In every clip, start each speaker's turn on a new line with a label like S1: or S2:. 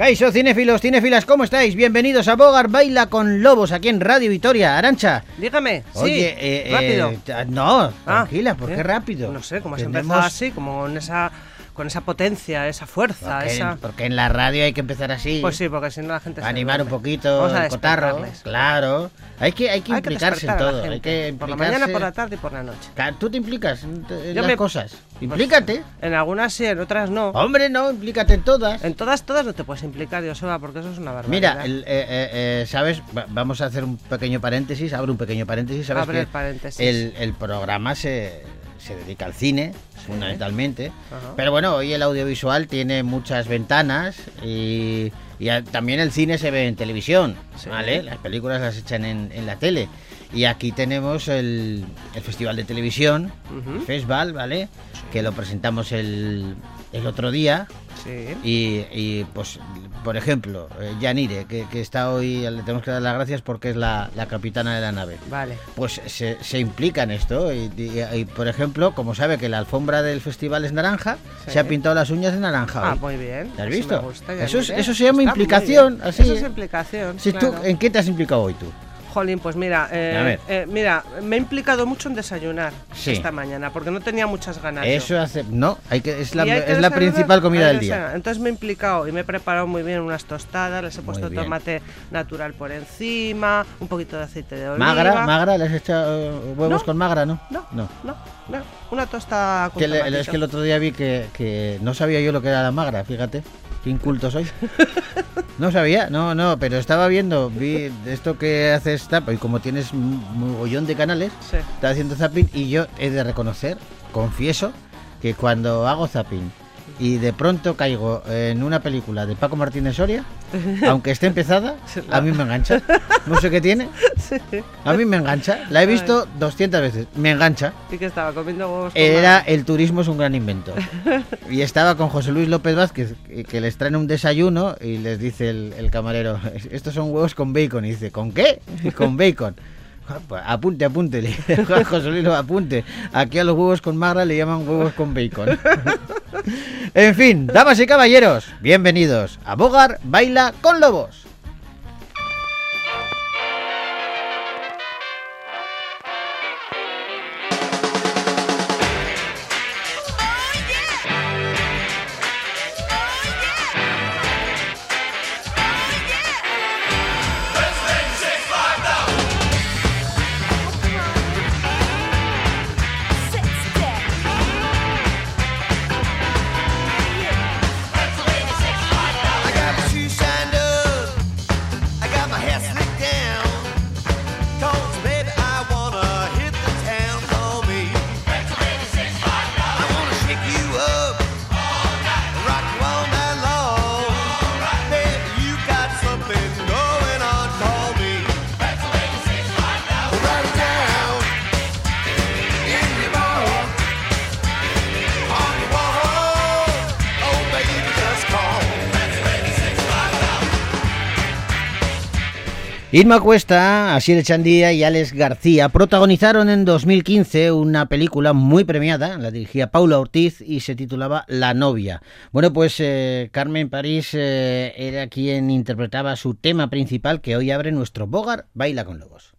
S1: Caixo, cinéfilos, cinéfilas, ¿cómo estáis? Bienvenidos a Bogar Baila con Lobos aquí en Radio Vitoria. Arancha.
S2: Dígame,
S1: Oye,
S2: sí,
S1: eh,
S2: rápido.
S1: eh, no,
S2: Ah,
S1: tranquila, ¿por
S2: ¿eh?
S1: qué rápido?
S2: No sé, cómo has empezado así, como con esa, con esa potencia, esa fuerza,
S1: Porque,
S2: esa...
S1: porque en la radio hay que empezar así.
S2: Pues sí, porque si no la gente se
S1: Animar un poquito
S2: Vamos a
S1: el cotarro. Claro. Hay que, hay que
S2: Hay que
S1: implicarse en todo. Hay que
S2: por la
S1: implicarse.
S2: mañana, por la tarde y por la noche.
S1: ¿Tú te implicas en,
S2: Yo
S1: las
S2: me-
S1: cosas?
S2: Pues,
S1: Implícate.
S2: en algunas sí, en otras no.
S1: Hombre, no, implícate en todas.
S2: En todas, todas no te puedes implicar, Joseba, porque eso es una barbaridad.
S1: Mira, el, eh, eh, eh, ¿sabes? Va- Vamos a hacer un pequeño paréntesis, abro un pequeño paréntesis. ¿sabes
S2: Abre
S1: que
S2: el paréntesis.
S1: El, el programa se, se dedica al cine, fundamentalmente.
S2: Ajá.
S1: Pero bueno, hoy el audiovisual tiene muchas ventanas y, y a- también el cine se ve en televisión,
S2: Sí.
S1: ¿vale? Las películas las echan en, en la tele. Y aquí tenemos el, el Festival de Televisión, el Festival, ¿vale? Que lo presentamos el, el otro día.
S2: Sí.
S1: Y, y, pues, por ejemplo, eh, Yanire, que, que está hoy, le tenemos que dar las gracias porque es la, la capitana de la nave.
S2: Vale.
S1: Pues se, se implica en esto. Y, y- y, por ejemplo, como sabe que la alfombra del festival es naranja,
S2: Sí.
S1: se ha pintado las uñas de naranja.
S2: Ah,
S1: hoy.
S2: muy bien.
S1: ¿Te has visto?
S2: me gusta,
S1: Eso es- eso se llama
S2: Está
S1: implicación, así,
S2: Eso es implicación.
S1: Si tú. ¿En qué te has implicado hoy tú?
S2: Jolín, pues mira, eh, eh, mira, me he implicado mucho en desayunar
S1: Sí.
S2: esta mañana, porque no tenía muchas ganas. yo.
S1: Eso hace. No, hay que, es la,
S2: Y hay que
S1: es la
S2: desayunar,
S1: principal comida del día.
S2: desayunar. Entonces me he implicado y me he preparado muy bien unas tostadas, les he puesto tomate natural por encima, un poquito de aceite de oliva.
S1: Magra, magra, ¿le has echado eh, huevos
S2: No.
S1: con magra, no?
S2: No,
S1: No.
S2: no, no, una tosta con
S1: Que le- es que el otro día vi que, que no sabía yo lo que era la magra, fíjate. Qué inculto soy. No sabía, no, no, pero estaba viendo, vi esto que haces tap, y como tienes un mogollón de canales,
S2: Sí.
S1: estaba haciendo zapping y yo he de reconocer, confieso, que cuando hago zapping y de pronto caigo en una película de Paco Martínez Soria, aunque esté empezada, a mí me engancha. No sé qué tiene, a mí me engancha. La he visto 200 veces, me engancha.
S2: Y que estaba comiendo huevos con
S1: Era el turismo es un gran invento. Y estaba con José Luis López Vázquez, que, que les traen un desayuno y les dice el, el camarero, estos son huevos con bacon. Y dice, ¿con qué? Con bacon. "Ah, pues Apunte, apunte, José Luis, apunte. Aquí a los huevos con magra le llaman huevos con bacon. En fin, damas y caballeros, bienvenidos a Bogar Baila con Lobos. Irma Cuesta, Asier Chandía y Alex García protagonizaron en 2015 una película muy premiada, la dirigía Paula Ortiz y se titulaba La novia. Bueno, pues eh, Carmen París eh, era quien interpretaba su tema principal que hoy abre nuestro Bogar Baila con Lobos.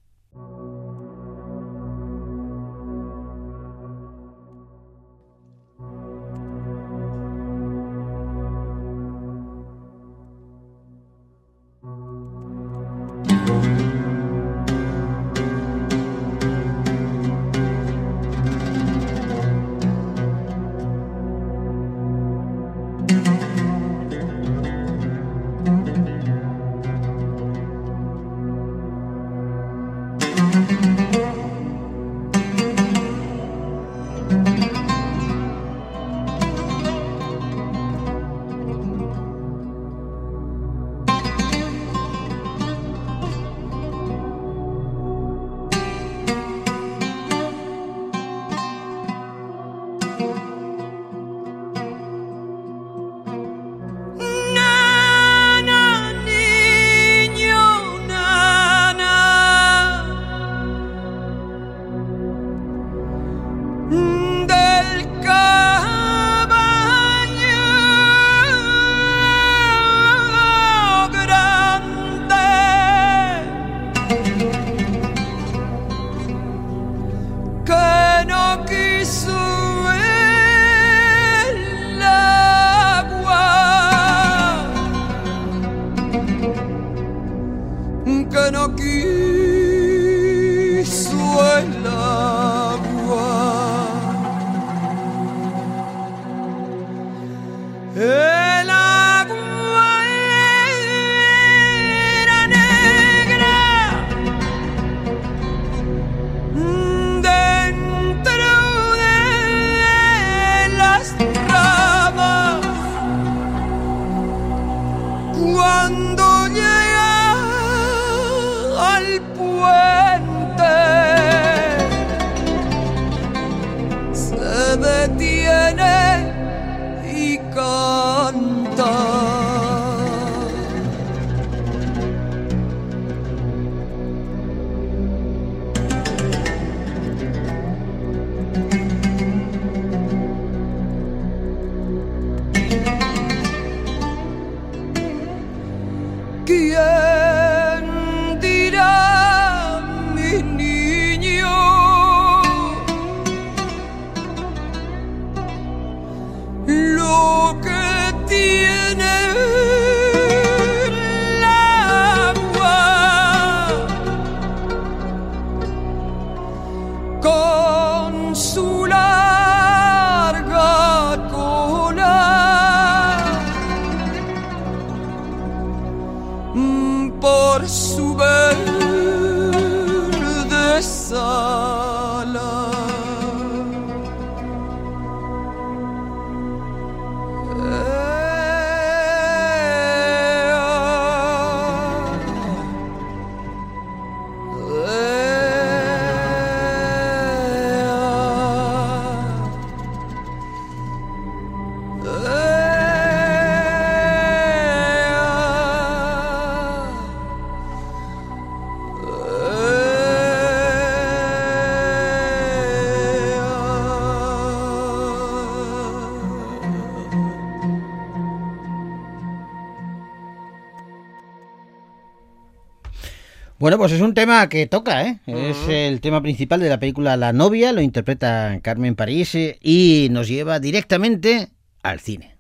S1: Bueno, pues es un tema que toca, ¿eh? Es el tema principal de la película La novia, lo interpreta Carmen París eh, y nos lleva directamente al cine.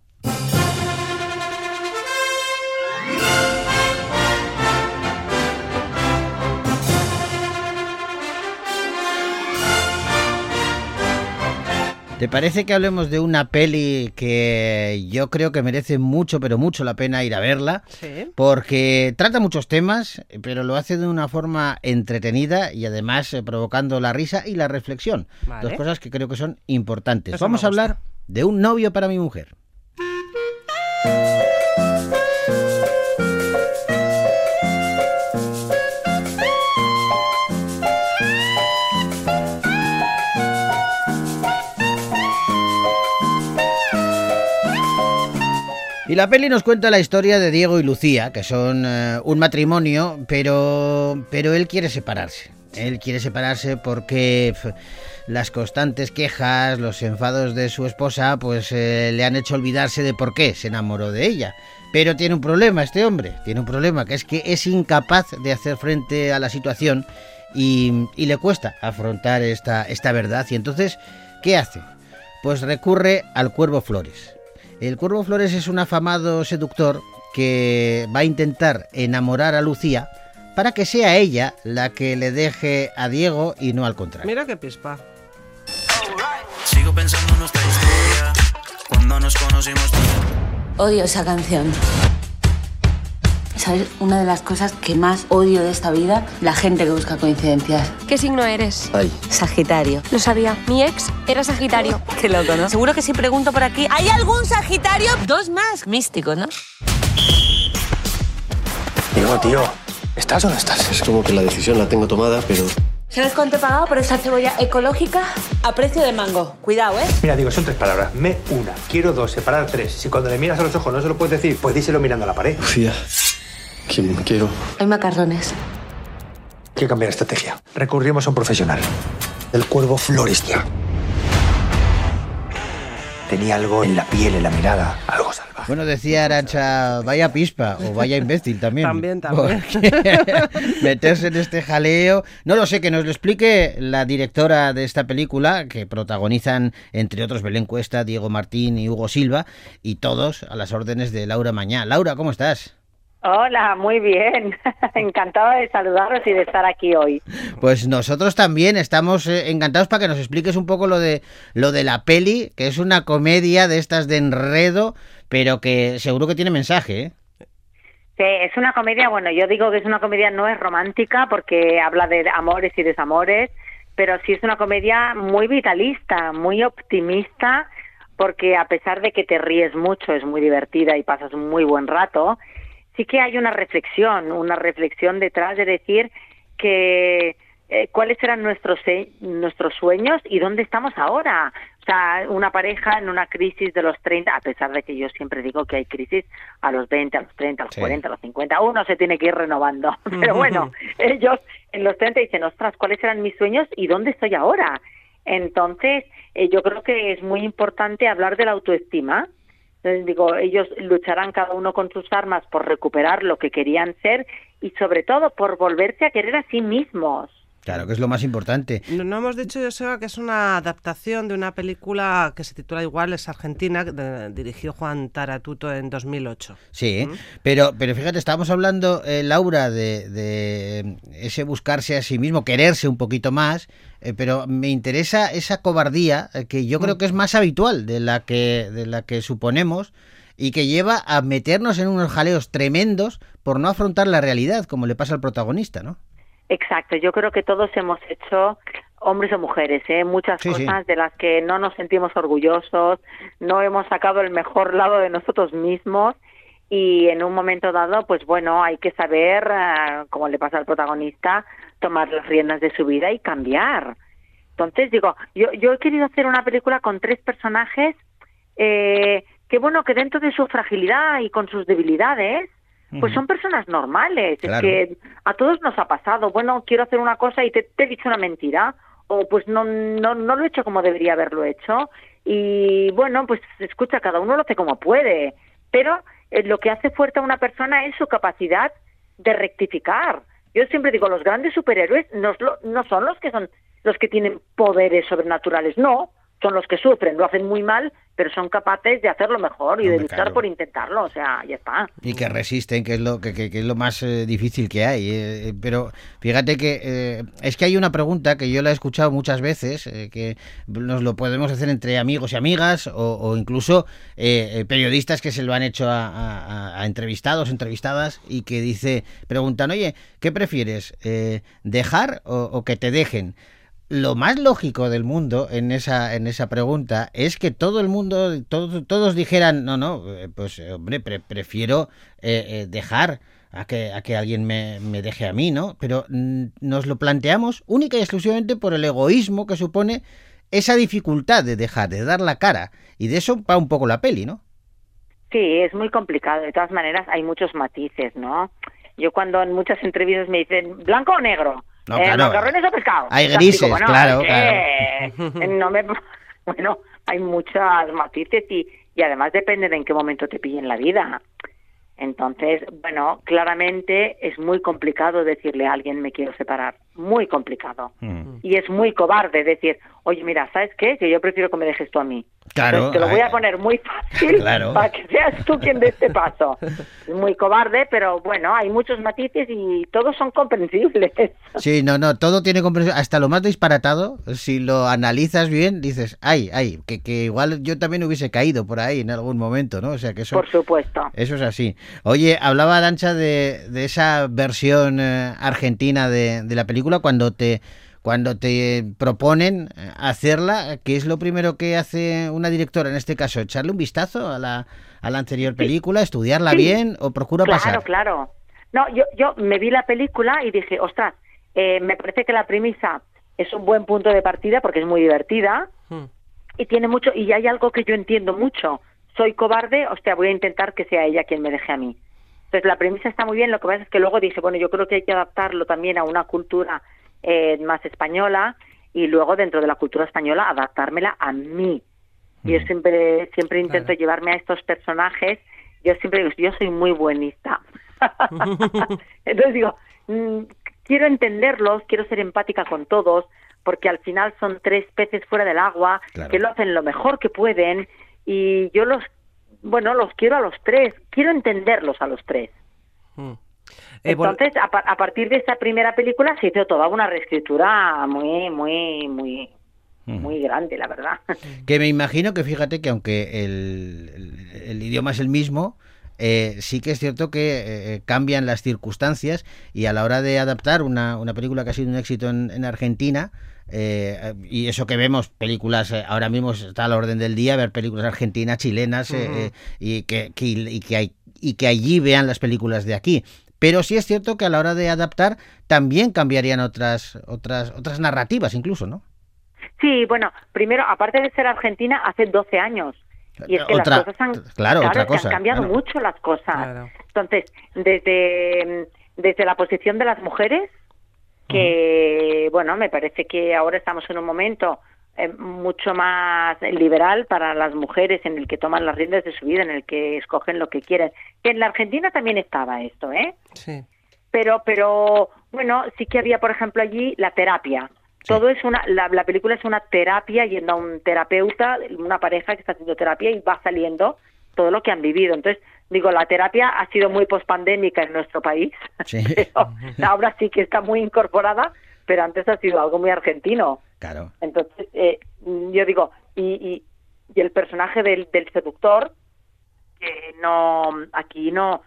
S1: ¿Te parece que hablemos de una peli que yo creo que merece mucho, pero mucho la pena ir a verla?
S2: Sí.
S1: Porque trata muchos temas, pero lo hace de una forma entretenida y además eh, provocando la risa y la reflexión.
S2: Vale.
S1: Dos cosas que creo que son importantes.
S2: Eso
S1: Vamos a hablar de un novio para mi mujer. Y la peli nos cuenta la historia de Diego y Lucía, que son eh, un matrimonio, pero, pero él quiere separarse. Él quiere separarse porque las constantes quejas, los enfados de su esposa, pues eh, le han hecho olvidarse de por qué se enamoró de ella. Pero tiene un problema este hombre, tiene un problema, que es que es incapaz de hacer frente a la situación y, y le cuesta afrontar esta, esta verdad. Y entonces, ¿qué hace? Pues recurre al Cuervo Flores. El Cuervo Flores es un afamado seductor que va a intentar enamorar a Lucía para que sea ella la que le deje a Diego y no al contrario.
S2: Mira qué pispa.
S3: Sigo pensando en nuestra historia. Cuando nos conocimos.
S4: Odio esa canción. ¿Sabes? Una de las cosas que más odio de esta vida, la gente que busca coincidencias.
S5: ¿Qué signo eres?
S4: Sagitario.
S5: Lo sabía. Mi ex era Sagitario.
S4: Qué loco, ¿no? Seguro que si pregunto por aquí, ¿hay algún Sagitario? Dos más. Místico, ¿no?
S6: Digo, tío, ¿estás o no estás? Es como que la decisión la tengo tomada, pero
S4: ¿Sabes cuánto he pagado por esta cebolla ecológica? A precio de mango. Cuidado, ¿eh?
S7: Mira, digo, son tres palabras. Me una. Quiero dos, separar tres. Si cuando le miras a los ojos no se lo puedes decir, pues díselo mirando a la pared.
S6: ¿Quién quiero?
S4: Hay macarrones.
S7: Hay que cambiar estrategia. Recurrimos a un profesional. El cuervo florista. Tenía algo en la piel, en la mirada, algo salvaje.
S1: Bueno, decía Arancha, vaya pispa o vaya imbécil también.
S2: También, también.
S1: Meterse en este jaleo. No lo sé, que nos lo explique la directora de esta película, que protagonizan, entre otros, Belén Cuesta, Diego Martín y Hugo Silva, y todos a las órdenes de Laura Mañá. Laura, ¿cómo estás?
S8: Hola, muy bien. Encantada de saludaros y de estar aquí hoy.
S1: Pues nosotros también estamos eh, encantados para que nos expliques un poco lo de lo de la peli, que es una comedia de estas de enredo, pero que seguro que tiene mensaje, ¿eh?
S8: Sí, es una comedia, bueno, yo digo que es una comedia no es romántica porque habla de amores y desamores, pero sí es una comedia muy vitalista, muy optimista, porque a pesar de que te ríes mucho, es muy divertida y pasas un muy buen rato, sí que hay una reflexión, una reflexión detrás de decir que eh, cuáles eran nuestros nuestros sueños y dónde estamos ahora. O sea, una pareja en una crisis de los 30, a pesar de que yo siempre digo que hay crisis a los 20, a los 30, a los
S1: Sí.
S8: 40, a los 50, uno se tiene que ir renovando. Pero bueno, ellos en los 30 dicen, ostras, ¿cuáles eran mis sueños y dónde estoy ahora? Entonces, eh, yo creo que es muy importante hablar de la autoestima. Entonces, digo, ellos lucharán cada uno con sus armas por recuperar lo que querían ser y sobre todo por volverse a querer a sí mismos.
S1: Claro, que es lo más importante.
S2: No, no hemos dicho, Joseba, que es una adaptación de una película que se titula igual, es argentina, que de- dirigió Juan Taratuto en 2008.
S1: Sí, pero, pero fíjate, estábamos hablando, eh, Laura, de, de ese buscarse a sí mismo, quererse un poquito más, eh, pero me interesa esa cobardía eh, que yo creo que es más habitual de la que, de la que suponemos y que lleva a meternos en unos jaleos tremendos por no afrontar la realidad, como le pasa al protagonista, ¿no?
S8: Exacto, yo creo que todos hemos hecho, hombres o mujeres, ¿eh? muchas
S1: Sí, sí.
S8: cosas de las que no nos sentimos orgullosos, no hemos sacado el mejor lado de nosotros mismos y en un momento dado, pues bueno, hay que saber, ah, como le pasa al protagonista, tomar las riendas de su vida y cambiar. Entonces digo, yo, yo he querido hacer una película con tres personajes eh, que bueno, que dentro de su fragilidad y con sus debilidades, pues son personas normales.
S1: Claro.
S8: Es que a todos nos ha pasado. Bueno, quiero hacer una cosa y te, te he dicho una mentira. O pues no, no, no lo he hecho como debería haberlo hecho. Y bueno, pues escucha, cada uno lo hace como puede. Pero eh, lo que hace fuerte a una persona es su capacidad de rectificar. Yo siempre digo, los grandes superhéroes no, no son los que son los que tienen poderes sobrenaturales, no, son los que sufren, lo hacen muy mal, pero son capaces de hacerlo mejor y de luchar por intentarlo, o sea, ya está.
S1: Y que resisten, que es lo que, que- que es lo más eh, difícil que hay. eh, eh, pero fíjate que eh, es que hay una pregunta que yo la he escuchado muchas veces, que nos lo podemos hacer entre amigos y amigas, o, o incluso periodistas que se lo han hecho a, a- a- a entrevistados, entrevistadas, y que dice, preguntan, oye, ¿qué prefieres? ¿Dejar o, o que te dejen? Lo más lógico del mundo en esa en esa pregunta es que todo el mundo, todos, todos dijeran, no, no, eh, pues eh, hombre, pre- prefiero eh, eh, dejar a que, a que alguien me, me deje a mí, ¿no? Pero mm, nos lo planteamos única y exclusivamente por el egoísmo que supone esa dificultad de dejar, de dar la cara. Y de eso va un poco la peli, ¿no?
S8: Sí, es muy complicado. De todas maneras, hay muchos matices, ¿no? Yo cuando en muchas entrevistas me dicen blanco o negro,
S1: No,
S8: eh,
S1: claro.
S8: macarrones o pescado.
S1: Hay grises, claro,
S8: No me, bueno, hay muchos matices y, y además depende de en qué momento te pillen la vida. Entonces, bueno, claramente es muy complicado decirle a alguien me quiero separar, muy complicado.
S1: Mm.
S8: Y es muy cobarde decir, oye, mira, ¿sabes qué? Que yo prefiero que me dejes tú a mí.
S1: Claro,
S8: te lo voy a poner muy fácil
S1: Claro.
S8: para que seas tú quien dé este paso. Es muy cobarde, pero bueno, hay muchos matices y todos son comprensibles.
S1: Sí, no, no, todo tiene comprensión. Hasta lo más disparatado, si lo analizas bien, dices, ay, ay, que, que igual yo también hubiese caído por ahí en algún momento, ¿no? O sea, que eso...
S8: Por supuesto.
S1: Eso es así. Oye, hablaba Arancha de, de esa versión eh, argentina de, de la película cuando te cuando te proponen eh, hacerla, ¿qué es lo primero que hace una directora en este caso? ¿Echarle un vistazo a la, a la anterior película, estudiarla
S8: Sí.
S1: bien o procura
S8: claro,
S1: pasar?
S8: claro. No, yo, yo me vi la película y dije, ostras, eh, me parece que la premisa es un buen punto de partida porque es muy divertida y tiene mucho, y hay algo que yo entiendo mucho. Soy cobarde, hostia, voy a intentar que sea ella quien me deje a mí. Entonces la premisa está muy bien, lo que pasa es que luego dije, bueno, yo creo que hay que adaptarlo también a una cultura eh, más española y luego dentro de la cultura española adaptármela a mí. Yo siempre siempre intento llevarme a estos personajes, yo siempre digo, yo soy muy buenista. Entonces digo, mm, quiero entenderlos, quiero ser empática con todos, porque al final son tres peces fuera del agua
S1: Claro.
S8: que lo hacen lo mejor que pueden y yo los, bueno, los quiero a los tres, quiero entenderlos a los tres.
S2: Mm. Eh,
S8: Entonces, a, pa- a partir de esta primera película se hizo toda una reescritura muy, muy, muy, muy grande, la verdad.
S1: Que me imagino que fíjate que aunque el, el- el idioma es el mismo, eh, sí que es cierto que eh, cambian las circunstancias y a la hora de adaptar una, una película que ha sido un éxito en, en Argentina, eh, y eso que vemos películas, eh, ahora mismo está a la orden del día, ver películas argentinas, chilenas, eh, eh, y, que, que- y, que hay, y que allí vean las películas de aquí. Pero sí es cierto que a la hora de adaptar también cambiarían otras, otras, otras narrativas incluso, ¿no?
S8: Sí, bueno, primero, aparte de ser argentina, hace 12 años. Y es que
S1: Otra-
S8: las cosas han,
S1: claro, otra
S8: es que
S1: cosa,
S8: han cambiado
S1: claro.
S8: mucho las cosas. Entonces, desde, desde la posición de las mujeres, que, bueno, me parece que ahora estamos en un momento mucho más liberal para las mujeres en el que toman las riendas de su vida, en el que escogen lo que quieren. Que en la Argentina también estaba esto, ¿eh?
S2: Sí.
S8: pero pero bueno sí que había por ejemplo allí la terapia todo es una la, la película es una terapia yendo a un terapeuta una pareja que está haciendo terapia y va saliendo todo lo que han vivido entonces digo la terapia ha sido muy pospandémica en nuestro país
S1: Sí.
S8: pero ahora sí que está muy incorporada pero antes ha sido algo muy argentino
S1: Claro.
S8: entonces eh, yo digo y, y, y el personaje del, del seductor que no aquí no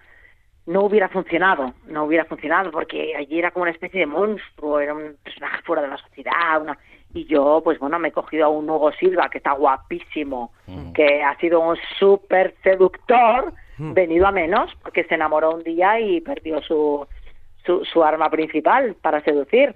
S8: no hubiera funcionado, no hubiera funcionado porque allí era como una especie de monstruo, era un personaje fuera de la sociedad, una y yo pues bueno me he cogido a un Hugo Silva que está guapísimo, que ha sido un súper seductor, venido a menos porque se enamoró un día y perdió su, su su arma principal para seducir,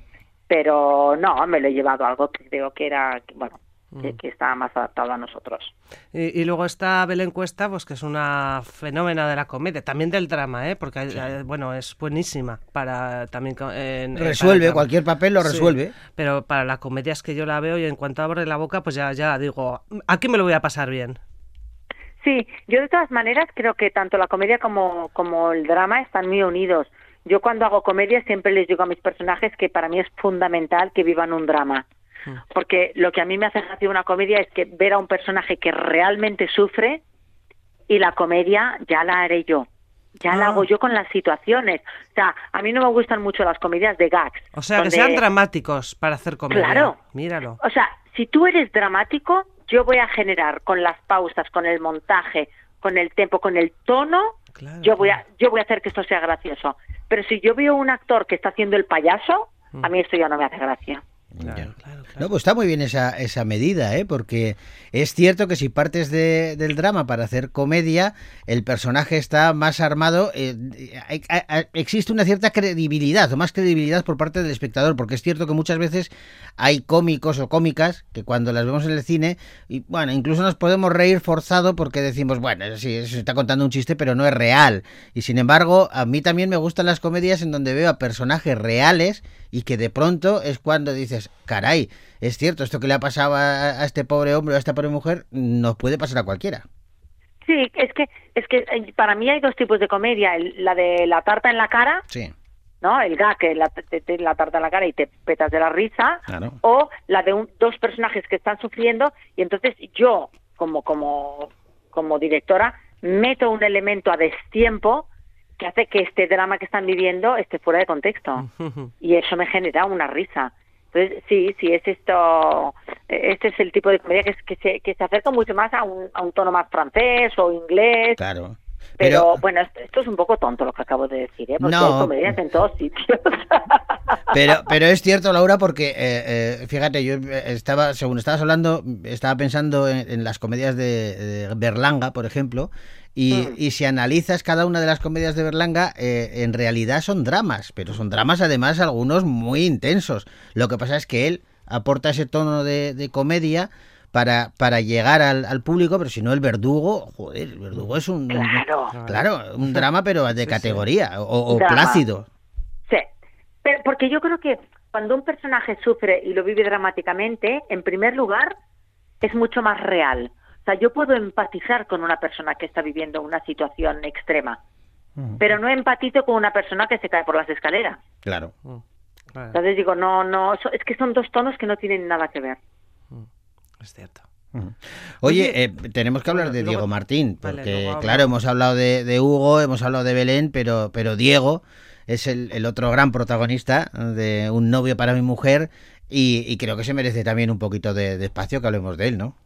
S8: pero no, me lo he llevado a algo que creo que era que, bueno que, que está más adaptado a nosotros.
S2: Y, y luego está Belén Cuesta, pues que es una fenómena de la comedia, también del drama, ¿eh? porque eh, bueno, es buenísima para también eh,
S1: Resuelve,
S2: para
S1: cualquier papel lo
S2: Sí,
S1: resuelve.
S2: pero para la comedia es que yo la veo y en cuanto abre la boca, pues ya, ya digo, aquí me lo voy a pasar bien.
S8: Sí, yo de todas maneras creo que tanto la comedia como, como el drama están muy unidos. Yo cuando hago comedia siempre les digo a mis personajes que para mí es fundamental que vivan un drama. Porque lo que a mí me hace gracia una comedia es que ver a un personaje que realmente sufre y la comedia ya la haré yo. Ya la
S2: Ah.
S8: hago yo con las situaciones. O sea, a mí no me gustan mucho las comedias de gags.
S2: O sea, que sean dramáticos para hacer comedia.
S8: Claro.
S2: Míralo.
S8: o sea, si tú eres dramático, yo voy a generar con las pausas, con el montaje, con el tempo, con el tono, yo voy a yo voy a hacer que esto sea gracioso. Pero si yo veo un actor que está haciendo el payaso, a mí esto ya no me hace gracia.
S1: No, pues está muy bien esa, esa medida, ¿eh? porque es cierto que si partes de- del drama para hacer comedia, el personaje está más armado, eh, hay- hay- hay- existe una cierta credibilidad o más credibilidad por parte del espectador, porque es cierto que muchas veces hay cómicos o cómicas que cuando las vemos en el cine, y bueno, incluso nos podemos reír forzado porque decimos, bueno, sí, se está contando un chiste, pero no es real. Y sin embargo, a mí también me gustan las comedias en donde veo a personajes reales y que de pronto es cuando dices, caray, es cierto, esto que le ha pasado a, a este pobre hombre o a esta pobre mujer nos puede pasar a cualquiera.
S8: Sí, es que es que eh, para mí hay dos tipos de comedia, el- la de la tarta en la cara,
S1: Sí,
S8: ¿no? El gag, que la, te- te- la tarta en la cara y te petas de la risa,
S1: claro.
S8: o la de un- dos personajes que están sufriendo y entonces yo como como como directora meto un elemento a destiempo que hace que este drama que están viviendo esté fuera de contexto. Y eso me genera una risa. Entonces sí sí es esto este es el tipo de comedia que, es- que se que se acerca mucho más a un, a un tono más francés o inglés.
S1: Claro.
S8: Pero,
S1: Pero-
S8: bueno esto, esto es un poco tonto lo que acabo de decir ¿eh? porque
S1: No.
S8: hay comedias en todos sitios
S1: Pero, pero es cierto, Laura, porque eh, eh, fíjate, yo eh, estaba, según estabas hablando, estaba pensando en, en las comedias de, de Berlanga, por ejemplo, y, y si analizas cada una de las comedias de Berlanga, eh, en realidad son dramas, pero son dramas además algunos muy intensos. Lo que pasa es que él aporta ese tono de, de comedia para, para llegar al, al público, pero si no el verdugo, joder, el verdugo es un,
S8: Claro.
S1: claro, un drama pero de categoría, o, plácido.
S8: Sí, pero porque yo creo que cuando un personaje sufre y lo vive dramáticamente, en primer lugar, es mucho más real. O sea, yo puedo empatizar con una persona que está viviendo una situación extrema, pero no empatizo con una persona que se cae por las escaleras.
S1: Claro.
S8: Entonces digo, no, no, es que son dos tonos que no tienen nada que ver.
S2: Es cierto.
S1: Oye, eh, tenemos que hablar de
S2: luego-
S1: Diego Martín, porque claro, hemos hablado de, de Hugo, hemos hablado de Belén, pero, pero Diego es el, el otro gran protagonista de Un novio para mi mujer y, y creo que se merece también un poquito de, de espacio que hablemos de él, ¿no?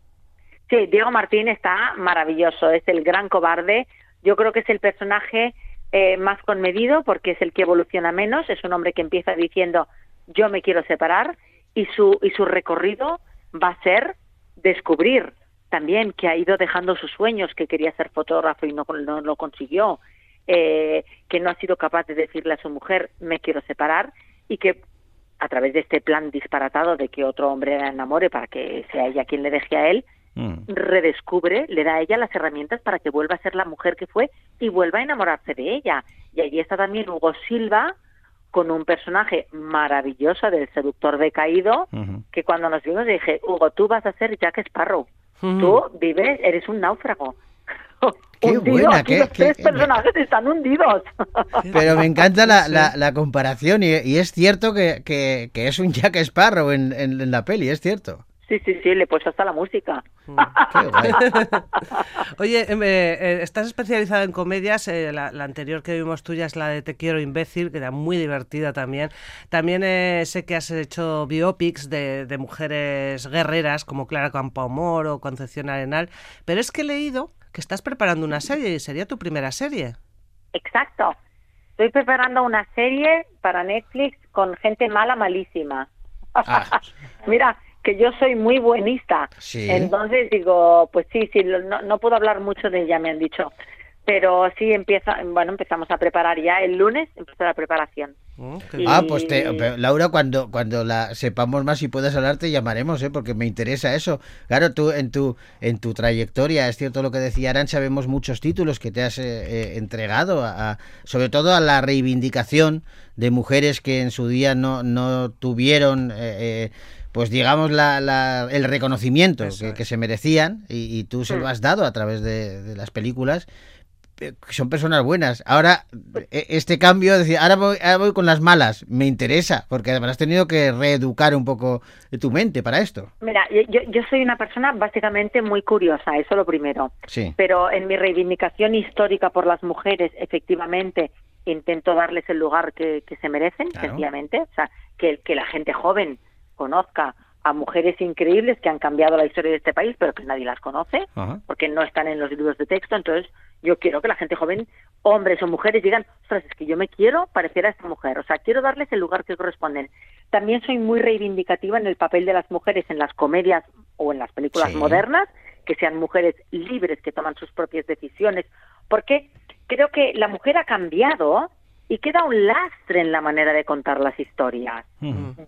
S8: Sí, Diego Martín está maravilloso, es el gran cobarde. Yo creo que es el personaje eh, más conmedido porque es el que evoluciona menos. Es un hombre que empieza diciendo yo me quiero separar y su y su recorrido va a ser descubrir también que ha ido dejando sus sueños, que quería ser fotógrafo y no, no lo consiguió, eh, que no ha sido capaz de decirle a su mujer me quiero separar y que a través de este plan disparatado de que otro hombre la enamore para que sea ella quien le deje a él, redescubre, le da a ella las herramientas para que vuelva a ser la mujer que fue y vuelva a enamorarse de ella. Y allí está también Hugo Silva con un personaje maravilloso del seductor decaído, que cuando nos vimos dije, Hugo, tú vas a ser Jack Sparrow. Tú vives, eres un náufrago.
S1: Qué
S8: Hundido,
S1: buena, qué-
S8: los
S1: qué-
S8: tres personajes están hundidos.
S1: Pero me encanta la, la- la comparación y, y es cierto que, que- que es un Jack Sparrow en, en- en la peli, es cierto.
S8: Sí, sí, sí, le he puesto hasta la música.
S1: Qué guay.
S2: Oye, em, eh, eh, estás especializada en comedias. eh, la, la anterior que vimos tuya es la de Te quiero imbécil, que era muy divertida también. También eh, sé que has hecho biopics de, de mujeres guerreras como Clara Campoamor o Concepción Arenal. Pero es que he leído que estás preparando una serie y sería tu primera serie.
S8: Exacto. Estoy preparando una serie para Netflix con gente mala, malísima. Mira, que yo soy muy buenista.
S1: Sí.
S8: Entonces digo, pues sí, sí, lo- no, no puedo hablar mucho de ella, me han dicho. Pero sí empieza, bueno, empezamos a preparar ya el lunes, empieza la preparación. Y-
S1: Ah, pues te- Laura, cuando, cuando la sepamos más y puedas hablar, te llamaremos, ¿eh? porque me interesa eso. Claro, tú en tu, en tu trayectoria, es cierto lo que decía Arancha, vemos muchos títulos que te has eh, eh, entregado, a, a- sobre todo a la reivindicación de mujeres que en su día no, no tuvieron, eh, eh, pues digamos, la, la- el reconocimiento que, que se merecían y, y tú se lo has dado a través de, de las películas eh, son personas buenas. Ahora, eh, este cambio, decir, ahora voy, ahora voy con las malas, me interesa, porque además has tenido que reeducar un poco tu mente para esto.
S8: Mira, yo, yo- yo soy una persona básicamente muy curiosa, eso lo primero.
S1: Sí.
S8: Pero en mi reivindicación histórica por las mujeres, efectivamente, intento darles el lugar que, que se merecen,
S1: Claro.
S8: sencillamente. O sea, que, que la gente joven conozca a mujeres increíbles que han cambiado la historia de este país, pero que nadie las conoce,
S1: Ajá.
S8: porque no están en los libros de texto. Entonces, yo quiero que la gente joven, hombres o mujeres, digan, ostras, es que yo me quiero parecer a esta mujer. O sea, quiero darles el lugar que corresponden. También soy muy reivindicativa en el papel de las mujeres en las comedias o en las películas
S1: Sí.
S8: modernas, que sean mujeres libres que toman sus propias decisiones, porque creo que la mujer ha cambiado y queda un lastre en la manera de contar las historias.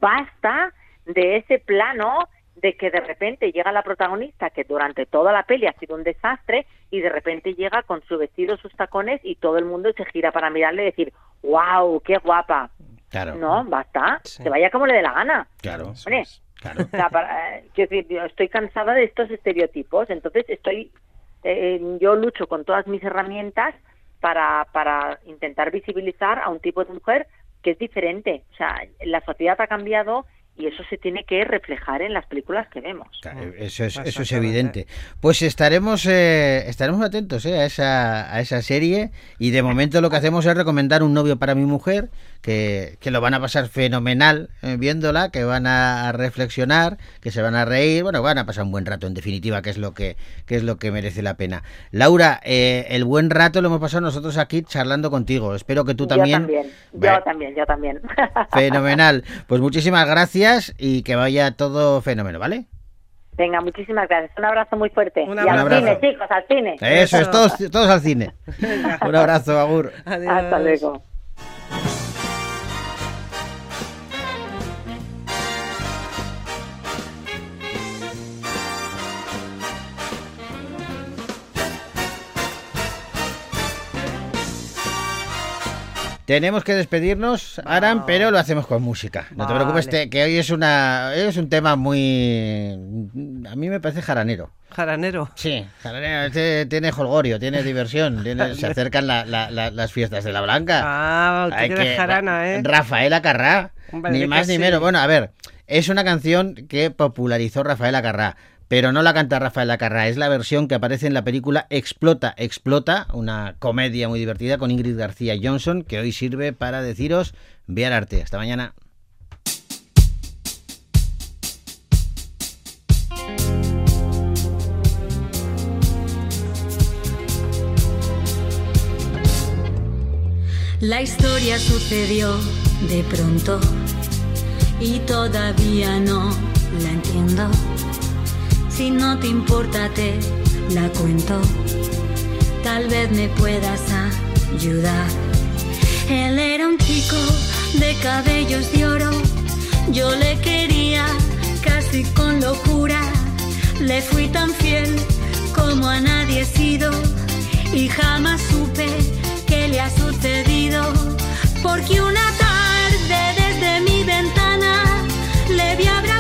S8: Basta de ese plano de que de repente llega la protagonista que durante toda la peli ha sido un desastre y de repente llega con su vestido, sus tacones y todo el mundo se gira para mirarle y decir, wow, qué guapa.
S1: Claro.
S8: No, basta, se vaya como le dé la gana.
S1: Claro.
S8: Hombre, o sea, para- eh, yo estoy cansada de estos estereotipos, entonces estoy, eh, yo lucho con todas mis herramientas para, para intentar visibilizar a un tipo de mujer que es diferente. O sea, la sociedad ha cambiado y eso se tiene que reflejar en las películas que vemos.
S1: Eso es, eso es evidente. Pues estaremos eh, estaremos atentos eh, a, esa, a esa serie y de momento lo que hacemos es recomendar un novio para mi mujer, que, que lo van a pasar fenomenal eh, viéndola, que van a, reflexionar, que se van a reír, bueno, van a pasar un buen rato en definitiva, que es lo que, que es lo que merece la pena. Laura, eh, el buen rato lo hemos pasado nosotros aquí charlando contigo. Espero que tú también.
S8: Yo también, yo también, yo también.
S1: Fenomenal. Pues muchísimas gracias y que vaya todo fenómeno, ¿vale?
S8: Venga, muchísimas gracias. Un abrazo muy fuerte. y
S1: abrazo.
S8: al
S1: Un abrazo.
S8: cine, chicos, al cine.
S1: Eso es, todos, todos al cine. Un abrazo, Agur.
S8: Hasta luego.
S1: Tenemos que despedirnos, Aran, pero lo hacemos con música. No te preocupes, que hoy es una hoy es un tema muy... A mí me parece jaranero.
S2: Jaranero.
S1: Sí, jaranero, este tiene jolgorio, tiene diversión, tiene- se acercan la- la- la- las fiestas de la Blanca.
S2: Ah,
S1: Hay
S2: que jarana, ¿eh?
S1: Rafaela Carrá, ni más ni
S2: sí.
S1: menos. Bueno, a ver, es una canción que popularizó Rafaela Carrá, Pero no la canta Rafael Lacarra, es la versión que aparece en la película Explota, Explota, una comedia muy divertida con Ingrid García Johnson, que hoy sirve para deciros, ve al arte. Hasta mañana.
S9: La historia sucedió de pronto y todavía no la entiendo. Si no te importa te la cuento, tal vez me puedas ayudar. Él era un chico de cabellos de oro, yo le quería casi con locura. Le fui tan fiel como a nadie he sido y jamás supe qué le ha sucedido. Porque una tarde desde mi ventana le vi abrazado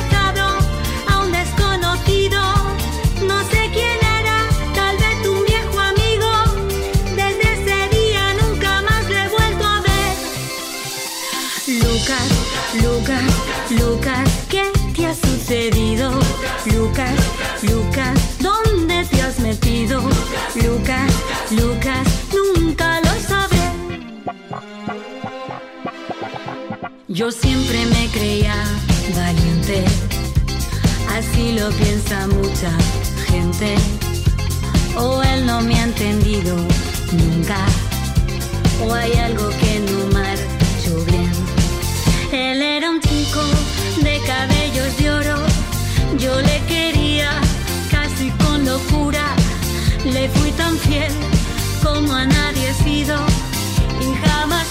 S9: Yo siempre me creía valiente, así lo piensa mucha gente. O él no me ha entendido nunca, o hay algo que no marchó bien. Él era un chico de cabellos de oro, yo le quería casi con locura. Le fui tan fiel como a nadie he sido y jamás